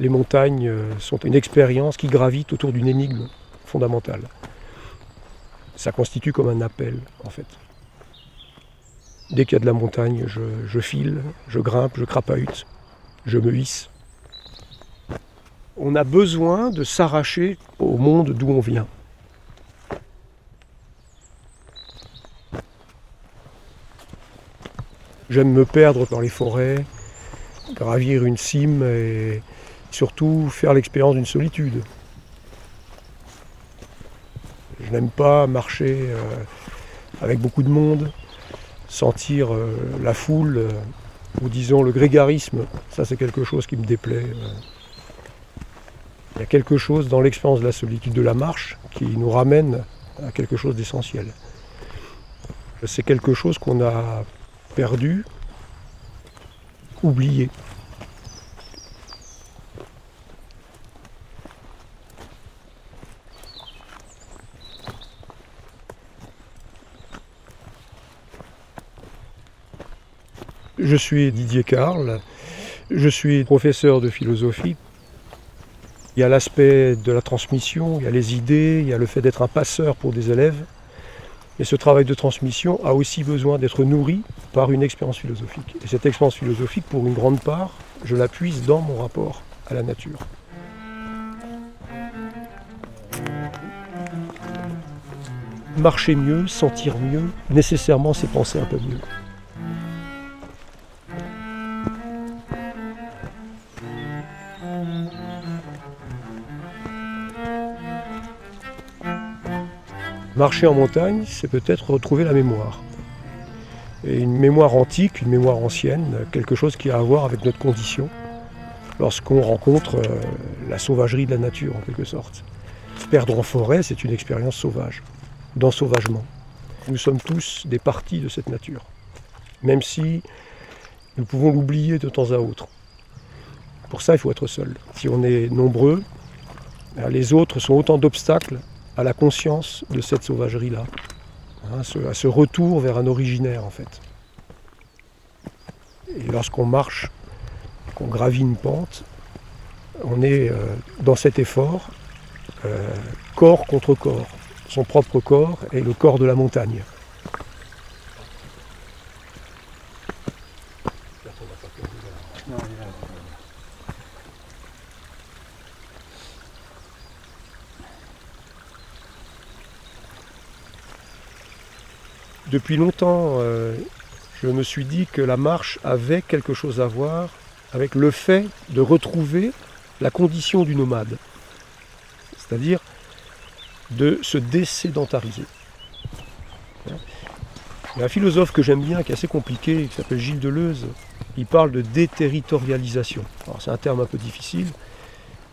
Les montagnes euh, sont une expérience qui gravite autour d'une énigme fondamentale. Ça constitue comme un appel, en fait. Dès qu'il y a de la montagne, je, je file, je grimpe, je crapahute, je me hisse. On a besoin de s'arracher au monde d'où on vient. J'aime me perdre dans les forêts, gravir une cime et surtout faire l'expérience d'une solitude. Je n'aime pas marcher euh, avec beaucoup de monde, sentir euh, la foule, euh, ou disons le grégarisme. Ça c'est quelque chose qui me déplaît. Il y a quelque chose dans l'expérience de la solitude de la marche qui nous ramène à quelque chose d'essentiel. C'est quelque chose qu'on a perdu, oublié. Je suis Didier Carl, je suis professeur de philosophie. Il y a l'aspect de la transmission, il y a les idées, il y a le fait d'être un passeur pour des élèves. Et ce travail de transmission a aussi besoin d'être nourri par une expérience philosophique. Et cette expérience philosophique, pour une grande part, je la puise dans mon rapport à la nature. Marcher mieux, sentir mieux, nécessairement c'est penser un peu mieux. Marcher en montagne, c'est peut-être retrouver la mémoire. Et une mémoire antique, une mémoire ancienne, quelque chose qui a à voir avec notre condition lorsqu'on rencontre euh, la sauvagerie de la nature en quelque sorte. Perdre en forêt, c'est une expérience sauvage, d'ensauvagement. Nous sommes tous des parties de cette nature, même si nous pouvons l'oublier de temps à autre. Pour ça, il faut être seul. Si on est nombreux, ben, les autres sont autant d'obstacles à la conscience de cette sauvagerie-là, hein, à ce retour vers un originaire en fait. Et lorsqu'on marche, qu'on gravit une pente, on est euh, dans cet effort, euh, corps contre corps, son propre corps et le corps de la montagne. Depuis longtemps, euh, je me suis dit que la marche avait quelque chose à voir avec le fait de retrouver la condition du nomade, c'est-à-dire de se désédentariser. Il y a un philosophe que j'aime bien, qui est assez compliqué, qui s'appelle Gilles Deleuze, il parle de déterritorialisation. Alors c'est un terme un peu difficile,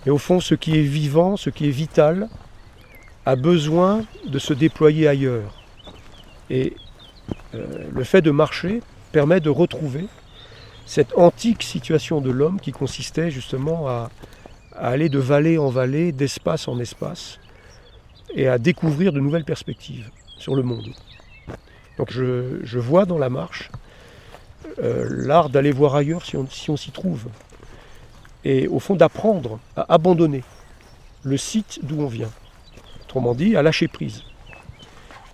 mais au fond, ce qui est vivant, ce qui est vital, a besoin de se déployer ailleurs. Et euh, le fait de marcher permet de retrouver cette antique situation de l'homme qui consistait justement à, aller de vallée en vallée, d'espace en espace, et à découvrir de nouvelles perspectives sur le monde. Donc je, vois dans la marche euh, l'art d'aller voir ailleurs si on s'y trouve, et au fond d'apprendre à abandonner le site d'où on vient, autrement dit à lâcher prise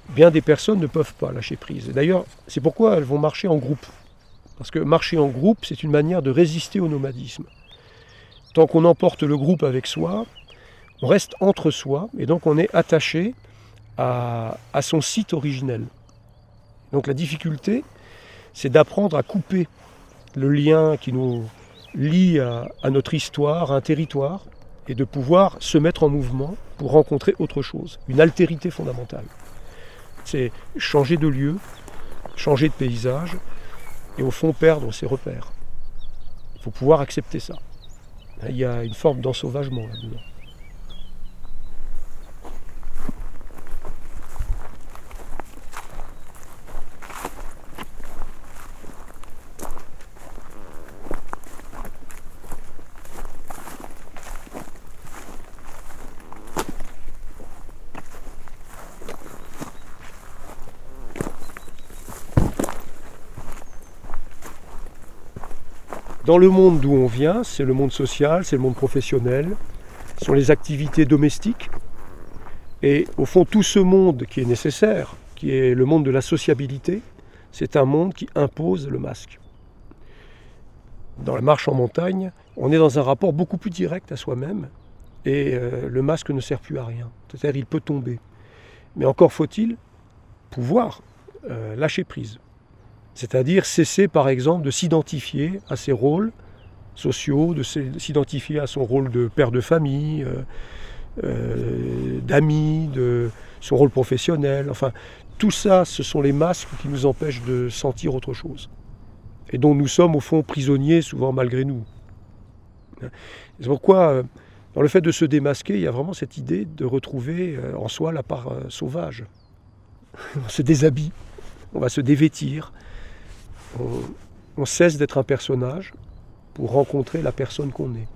bien des personnes ne peuvent pas lâcher prise. d'ailleurs, c'est pourquoi elles vont marcher en groupe. Parce que marcher en groupe, c'est une manière de résister au nomadisme. Tant qu'on emporte le groupe avec soi, on reste entre soi et donc on est attaché à, son site originel. Donc la difficulté, c'est d'apprendre à couper le lien qui nous lie à, notre histoire, à un territoire, et de pouvoir se mettre en mouvement pour rencontrer autre chose, une altérité fondamentale c'est changer de lieu, changer de paysage, et au fond perdre ses repères. Il faut pouvoir accepter ça. Il y a une forme d'ensauvagement là-dedans. Dans le monde d'où on vient, c'est le monde social, c'est le monde professionnel, ce sont les activités domestiques. Et au fond, tout ce monde qui est nécessaire, qui est le monde de la sociabilité, c'est un monde qui impose le masque. Dans la marche en montagne, on est dans un rapport beaucoup plus direct à soi-même et euh, le masque ne sert plus à rien. C'est-à-dire il peut tomber. Mais encore faut-il pouvoir euh, lâcher prise. C'est-à-dire cesser par exemple de s'identifier à ses rôles sociaux, de s'identifier à son rôle de père de famille, euh, d'ami, de son rôle professionnel. Enfin, tout ça, ce sont les masques qui nous empêchent de sentir autre chose. Et dont nous sommes au fond prisonniers souvent malgré nous. C'est pourquoi, euh, dans le fait de se démasquer, il y a vraiment cette idée de retrouver euh, en soi la part euh, sauvage. On se déshabille, on va se dévêtir, on, cesse d'être un personnage pour rencontrer la personne qu'on est.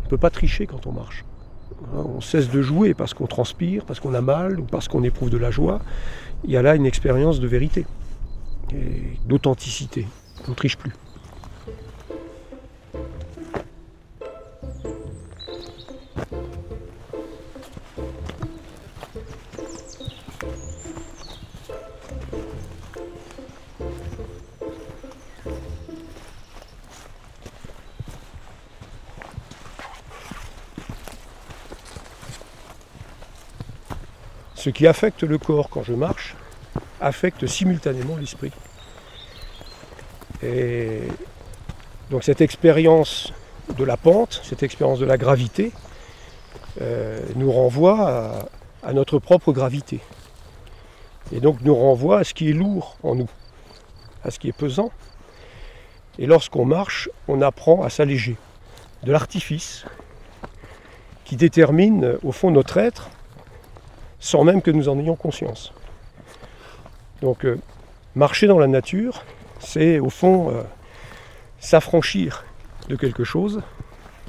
On ne peut pas tricher quand on marche. Hein, on cesse de jouer parce qu'on transpire, parce qu'on a mal ou parce qu'on éprouve de la joie. Il y a là une expérience de vérité et d'authenticité. On ne triche plus. Ce qui affecte le corps quand je marche affecte simultanément l'esprit. Et donc cette expérience de la pente, cette expérience de la gravité, euh, nous renvoie à, notre propre gravité. Et donc nous renvoie à ce qui est lourd en nous, à ce qui est pesant. Et lorsqu'on marche, on apprend à s'alléger de l'artifice qui détermine au fond notre être sans même que nous en ayons conscience. Donc euh, marcher dans la nature, c'est au fond euh, s'affranchir de quelque chose.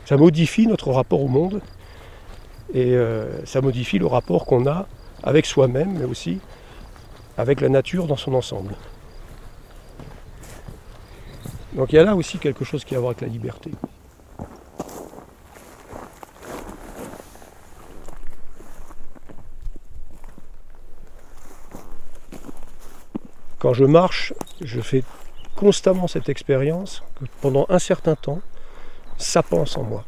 Ça modifie notre rapport au monde et euh, ça modifie le rapport qu'on a avec soi-même, mais aussi avec la nature dans son ensemble. Donc il y a là aussi quelque chose qui a à voir avec la liberté. Quand je marche, je fais constamment cette expérience que pendant un certain temps, ça pense en moi.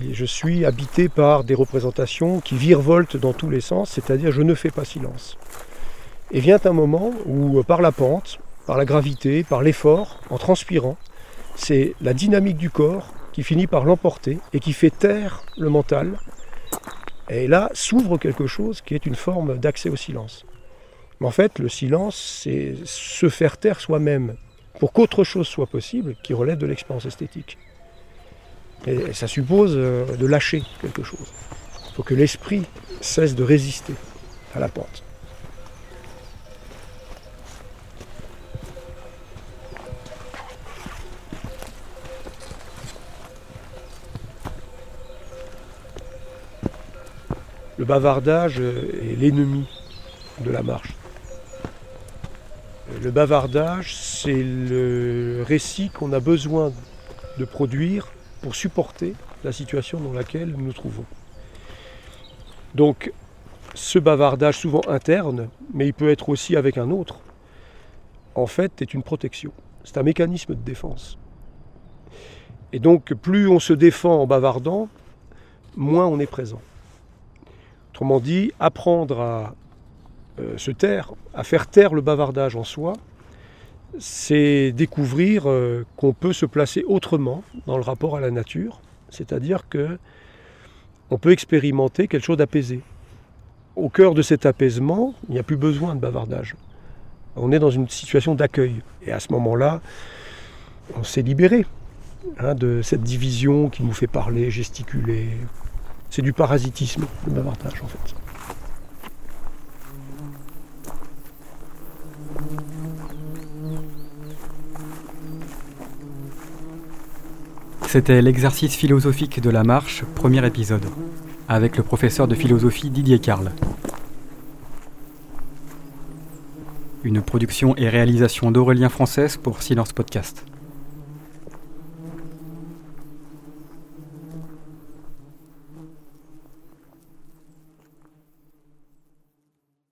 Et je suis habité par des représentations qui virevoltent dans tous les sens, c'est-à-dire je ne fais pas silence. Et vient un moment où, par la pente, par la gravité, par l'effort, en transpirant, c'est la dynamique du corps qui finit par l'emporter et qui fait taire le mental. Et là s'ouvre quelque chose qui est une forme d'accès au silence. Mais en fait, le silence, c'est se faire taire soi-même pour qu'autre chose soit possible qui relève de l'expérience esthétique. Et ça suppose euh, de lâcher quelque chose. Il faut que l'esprit cesse de résister à la pente. Le bavardage est l'ennemi de la marche. Le bavardage, c'est le récit qu'on a besoin de produire pour supporter la situation dans laquelle nous nous trouvons. Donc, ce bavardage, souvent interne, mais il peut être aussi avec un autre, en fait, est une protection. C'est un mécanisme de défense. Et donc, plus on se défend en bavardant, moins on est présent. Autrement dit, apprendre à se taire, à faire taire le bavardage en soi, c'est découvrir euh, qu'on peut se placer autrement dans le rapport à la nature, c'est-à-dire que on peut expérimenter quelque chose d'apaisé. Au cœur de cet apaisement, il n'y a plus besoin de bavardage. On est dans une situation d'accueil. Et à ce moment-là, on s'est libéré hein, de cette division qui nous fait parler, gesticuler. C'est du parasitisme, le bavardage en fait. C'était l'exercice philosophique de la marche, premier épisode, avec le professeur de philosophie Didier Carle. Une production et réalisation d'Aurélien Française pour Silence Podcast.